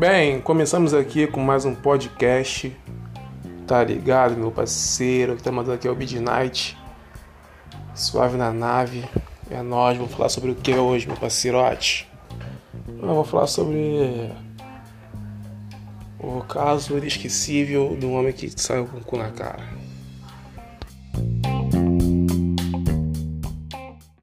Bem, começamos aqui com mais um podcast. Tá ligado, meu parceiro? Que tá mandando aqui é o Midnight. Suave na nave. É nós. Vou falar sobre o que hoje, meu parceirote? Eu vou falar sobre o caso inesquecível de um homem que saiu com o cu na cara.